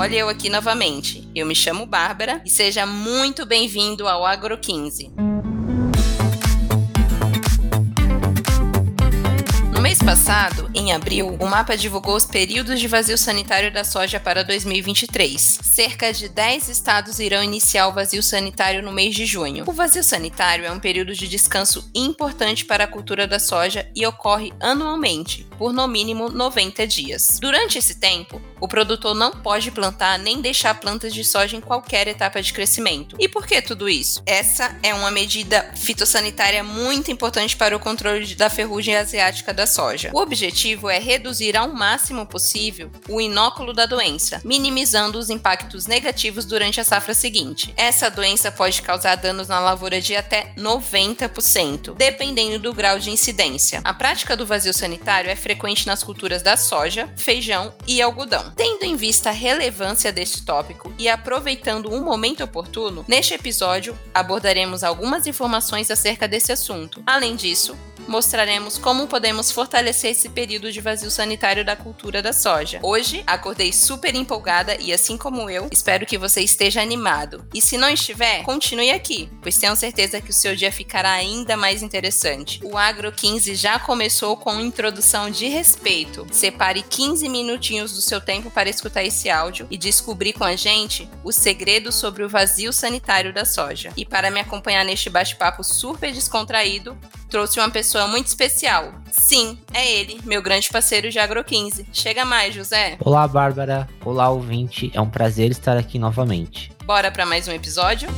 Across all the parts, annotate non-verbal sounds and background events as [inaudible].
olha eu aqui novamente. Eu me chamo Bárbara e seja muito bem-vindo ao Agro 15. Passado, em abril, o mapa divulgou os períodos de vazio sanitário da soja para 2023. Cerca de 10 estados irão iniciar o vazio sanitário no mês de junho. O vazio sanitário é um período de descanso importante para a cultura da soja e ocorre anualmente, por no mínimo 90 dias. Durante esse tempo, o produtor não pode plantar nem deixar plantas de soja em qualquer etapa de crescimento. E por que tudo isso? Essa é uma medida fitossanitária muito importante para o controle da ferrugem asiática da soja. O objetivo é reduzir ao máximo possível o inóculo da doença, minimizando os impactos negativos durante a safra seguinte. Essa doença pode causar danos na lavoura de até 90%, dependendo do grau de incidência. A prática do vazio sanitário é frequente nas culturas da soja, feijão e algodão. Tendo em vista a relevância deste tópico e aproveitando um momento oportuno, neste episódio abordaremos algumas informações acerca desse assunto. Além disso, mostraremos como podemos fortalecer esse período de vazio sanitário da cultura da soja. Hoje, acordei super empolgada e, assim como eu, espero que você esteja animado. E se não estiver, continue aqui, pois tenho certeza que o seu dia ficará ainda mais interessante. O Agro 15 já começou com introdução de respeito. Separe 15 minutinhos do seu tempo para escutar esse áudio e descobrir com a gente os segredos sobre o vazio sanitário da soja. E para me acompanhar neste bate-papo super descontraído, trouxe uma pessoa muito especial. Sim, é ele, meu grande parceiro de Agro 15. Chega mais, José. Olá, Bárbara. Olá, ouvinte. É um prazer estar aqui novamente. Bora para mais um episódio?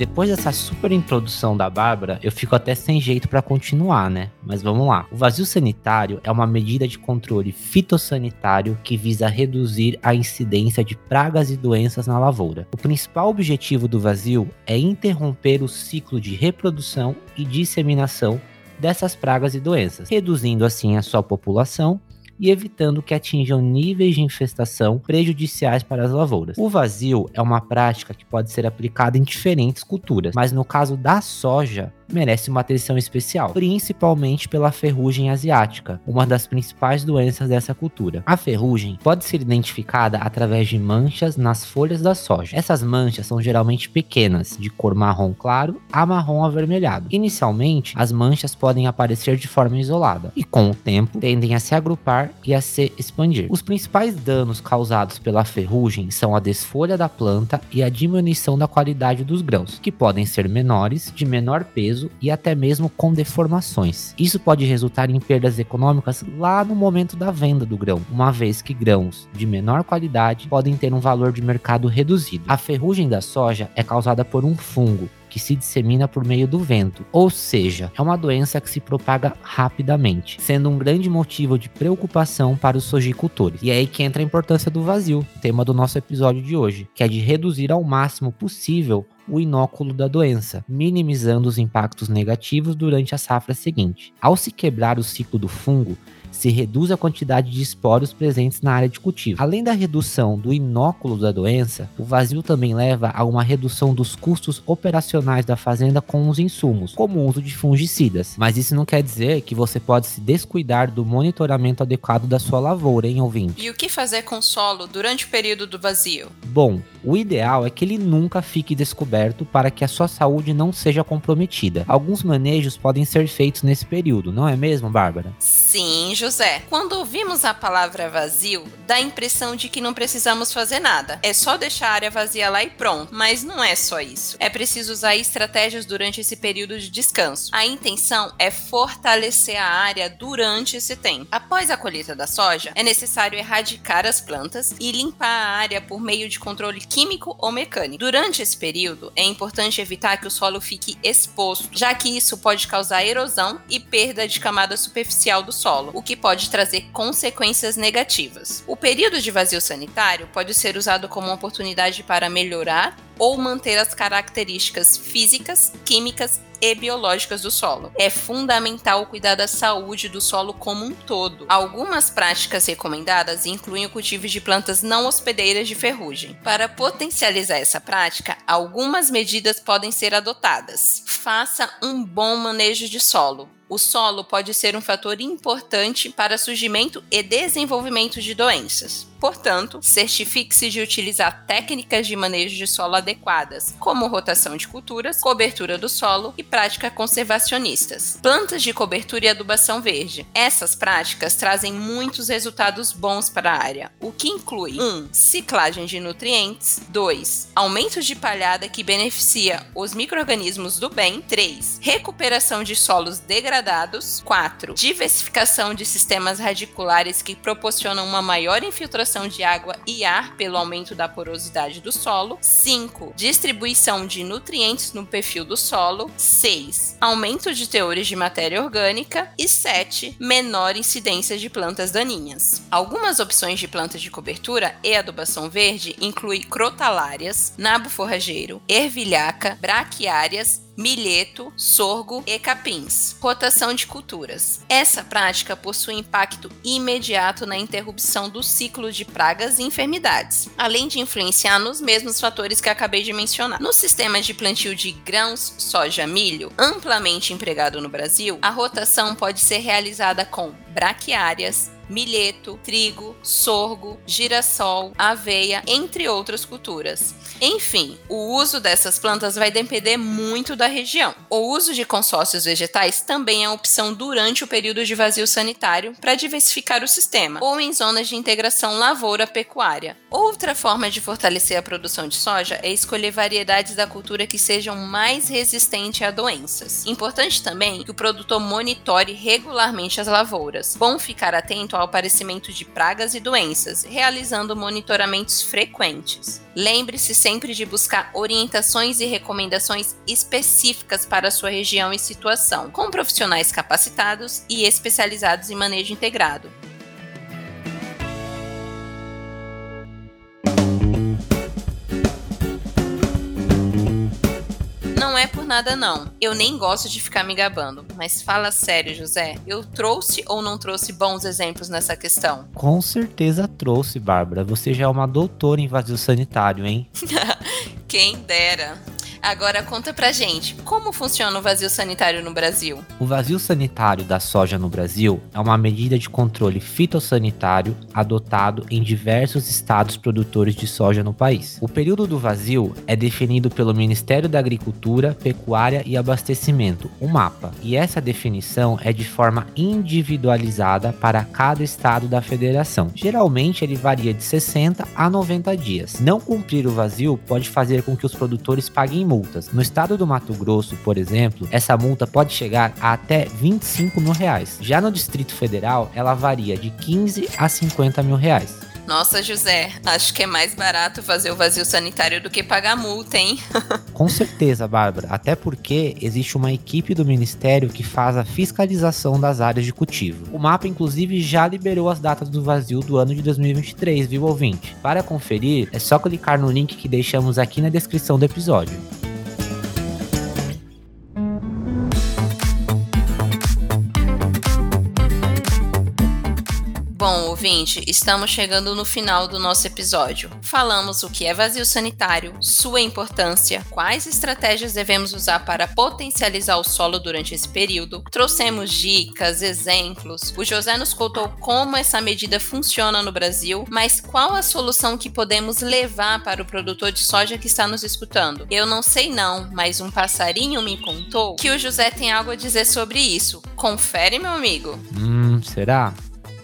Depois dessa super introdução da Bárbara, eu fico até sem jeito para continuar, né? Mas vamos lá. O vazio sanitário é uma medida de controle fitossanitário que visa reduzir a incidência de pragas e doenças na lavoura. O principal objetivo do vazio é interromper o ciclo de reprodução e disseminação dessas pragas e doenças, reduzindo assim a sua população e evitando que atinjam níveis de infestação prejudiciais para as lavouras. O vazio é uma prática que pode ser aplicada em diferentes culturas, mas no caso da soja, merece uma atenção especial, principalmente pela ferrugem asiática, uma das principais doenças dessa cultura. A ferrugem pode ser identificada através de manchas nas folhas da soja. Essas manchas são geralmente pequenas, de cor marrom claro a marrom avermelhado. Inicialmente, as manchas podem aparecer de forma isolada e, com o tempo, tendem a se agrupar e a se expandir. Os principais danos causados pela ferrugem são a desfolha da planta e a diminuição da qualidade dos grãos, que podem ser menores, de menor peso peso e até mesmo com deformações. Isso pode resultar em perdas econômicas lá no momento da venda do grão, uma vez que grãos de menor qualidade podem ter um valor de mercado reduzido. A ferrugem da soja é causada por um fungo que se dissemina por meio do vento, ou seja, é uma doença que se propaga rapidamente, sendo um grande motivo de preocupação para os sojicultores. E é aí que entra a importância do vazio, tema do nosso episódio de hoje, que é de reduzir ao máximo possível o inóculo da doença, minimizando os impactos negativos durante a safra seguinte. Ao se quebrar o ciclo do fungo, se reduz a quantidade de esporos presentes na área de cultivo. Além da redução do inóculo da doença, o vazio também leva a uma redução dos custos operacionais da fazenda com os insumos, como o uso de fungicidas. Mas isso não quer dizer que você pode se descuidar do monitoramento adequado da sua lavoura, hein, ouvinte? E o que fazer com o solo durante o período do vazio? Bom, o ideal é que ele nunca fique descoberto para que a sua saúde não seja comprometida. Alguns manejos podem ser feitos nesse período, não é mesmo, Bárbara? Sim, José. Quando ouvimos a palavra vazio, dá a impressão de que não precisamos fazer nada. É só deixar a área vazia lá e pronto. Mas não é só isso. É preciso usar estratégias durante esse período de descanso. A intenção é fortalecer a área durante esse tempo. Após a colheita da soja, é necessário erradicar as plantas e limpar a área por meio de controle químico ou mecânico. Durante esse período, é importante evitar que o solo fique exposto, já que isso pode causar erosão e perda de camada superficial do solo, o que pode trazer consequências negativas. O período de vazio sanitário pode ser usado como uma oportunidade para melhorar ou manter as características físicas, químicas e biológicas do solo. É fundamental cuidar da saúde do solo como um todo. Algumas práticas recomendadas incluem o cultivo de plantas não hospedeiras de ferrugem. Para potencializar essa prática, algumas medidas podem ser adotadas. Faça um bom manejo de solo o solo pode ser um fator importante para surgimento e desenvolvimento de doenças. Portanto, certifique-se de utilizar técnicas de manejo de solo adequadas, como rotação de culturas, cobertura do solo e práticas conservacionistas. Plantas de cobertura e adubação verde. Essas práticas trazem muitos resultados bons para a área, o que inclui 1. Um, ciclagem de nutrientes, 2. Aumento de palhada que beneficia os micro-organismos do bem, 3. Recuperação de solos degradados, 4. Diversificação de sistemas radiculares que proporcionam uma maior infiltração de água e ar pelo aumento da porosidade do solo. 5. Distribuição de nutrientes no perfil do solo. 6. Aumento de teores de matéria orgânica. E 7. Menor incidência de plantas daninhas. Algumas opções de plantas de cobertura e adubação verde incluem crotalárias, nabo forrageiro, ervilhaca, braquiárias milheto, sorgo e capins. Rotação de culturas. Essa prática possui impacto imediato na interrupção do ciclo de pragas e enfermidades, além de influenciar nos mesmos fatores que acabei de mencionar. No sistema de plantio de grãos, soja, milho, amplamente empregado no Brasil, a rotação pode ser realizada com braquiárias, milheto, trigo, sorgo, girassol, aveia, entre outras culturas. Enfim, o uso dessas plantas vai depender muito da região. O uso de consórcios vegetais também é opção durante o período de vazio sanitário para diversificar o sistema, ou em zonas de integração lavoura-pecuária. Outra forma de fortalecer a produção de soja é escolher variedades da cultura que sejam mais resistentes a doenças. Importante também que o produtor monitore regularmente as lavouras. Bom ficar atento ao aparecimento de pragas e doenças, realizando monitoramentos frequentes. Lembre-se sempre de buscar orientações e recomendações específicas para sua região e situação, com profissionais capacitados e especializados em manejo integrado. Por nada não. Eu nem gosto de ficar me gabando. Mas fala sério, José. Eu trouxe ou não trouxe bons exemplos nessa questão? Com certeza trouxe, Bárbara. Você já é uma doutora em vazio sanitário, hein? [laughs] Quem dera. Agora conta pra gente, como funciona o vazio sanitário no Brasil? O vazio sanitário da soja no Brasil é uma medida de controle fitossanitário adotado em diversos estados produtores de soja no país. O período do vazio é definido pelo Ministério da Agricultura, Pecuária e Abastecimento, o MAPA, e essa definição é de forma individualizada para cada estado da federação. Geralmente ele varia de 60 a 90 dias. Não cumprir o vazio pode fazer com que os produtores paguem multas. No estado do Mato Grosso, por exemplo, essa multa pode chegar a até 25 mil reais. Já no Distrito Federal, ela varia de 15 a 50 mil reais. Nossa, José, acho que é mais barato fazer o vazio sanitário do que pagar multa, hein? [laughs] Com certeza, Bárbara. Até porque existe uma equipe do Ministério que faz a fiscalização das áreas de cultivo. O mapa, inclusive, já liberou as datas do vazio do ano de 2023, viu, ouvinte? Para conferir, é só clicar no link que deixamos aqui na descrição do episódio. Ouvinte, estamos chegando no final do nosso episódio. Falamos o que é vazio sanitário, sua importância, quais estratégias devemos usar para potencializar o solo durante esse período, trouxemos dicas, exemplos. O José nos contou como essa medida funciona no Brasil, mas qual a solução que podemos levar para o produtor de soja que está nos escutando? Eu não sei não, mas um passarinho me contou que o José tem algo a dizer sobre isso. Confere, meu amigo. Hum, será?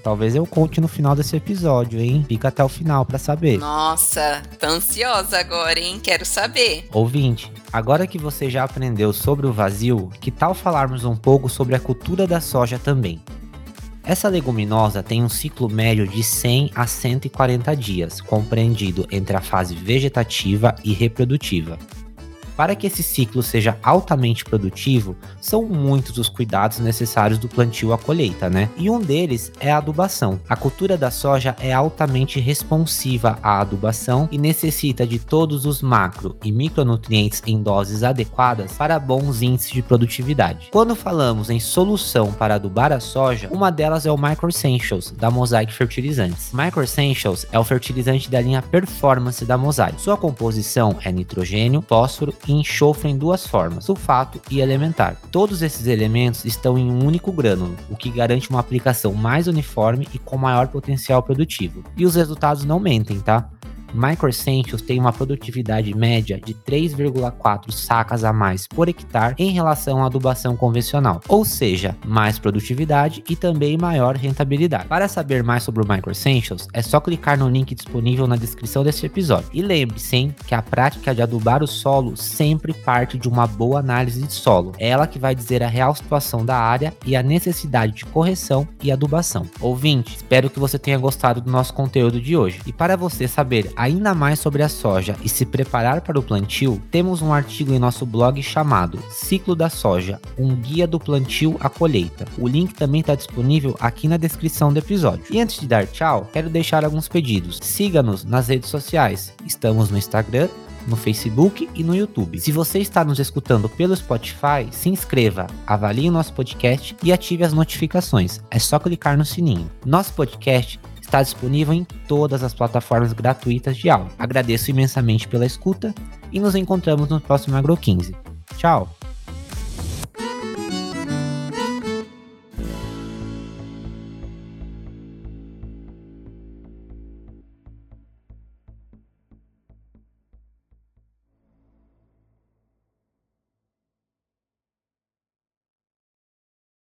Talvez eu conte no final desse episódio, hein? Fica até o final para saber. Nossa, tô ansiosa agora, hein? Quero saber. Ouvinte, agora que você já aprendeu sobre o vazio, que tal falarmos um pouco sobre a cultura da soja também? Essa leguminosa tem um ciclo médio de 100 a 140 dias, compreendido entre a fase vegetativa e reprodutiva. Para que esse ciclo seja altamente produtivo, são muitos os cuidados necessários do plantio à colheita, né? E um deles é a adubação. A cultura da soja é altamente responsiva à adubação e necessita de todos os macro e micronutrientes em doses adequadas para bons índices de produtividade. Quando falamos em solução para adubar a soja, uma delas é o Micro Essentials da Mosaic Fertilizantes. Micro Essentials é o fertilizante da linha Performance da Mosaic. Sua composição é nitrogênio, fósforo e enxofre em duas formas, sulfato e elementar. Todos esses elementos estão em um único grânulo, o que garante uma aplicação mais uniforme e com maior potencial produtivo. E os resultados não mentem, tá? Microessentials tem uma produtividade média de 3,4 sacas a mais por hectare em relação à adubação convencional, ou seja, mais produtividade e também maior rentabilidade. Para saber mais sobre o Microessentials, é só clicar no link disponível na descrição deste episódio. E lembre-se que a prática de adubar o solo sempre parte de uma boa análise de solo. É ela que vai dizer a real situação da área e a necessidade de correção e adubação. Ouvinte, espero que você tenha gostado do nosso conteúdo de hoje. E para você saber ainda mais sobre a soja e se preparar para o plantio, temos um artigo em nosso blog chamado Ciclo da Soja, um guia do plantio à colheita. O link também está disponível aqui na descrição do episódio. E antes de dar tchau, quero deixar alguns pedidos. Siga-nos nas redes sociais. Estamos no Instagram, no Facebook e no YouTube. Se você está nos escutando pelo Spotify, se inscreva, avalie o nosso podcast e ative as notificações. É só clicar no sininho. Nosso podcast está disponível em todas as plataformas gratuitas de áudio. Agradeço imensamente pela escuta e nos encontramos no próximo Agro 15. Tchau!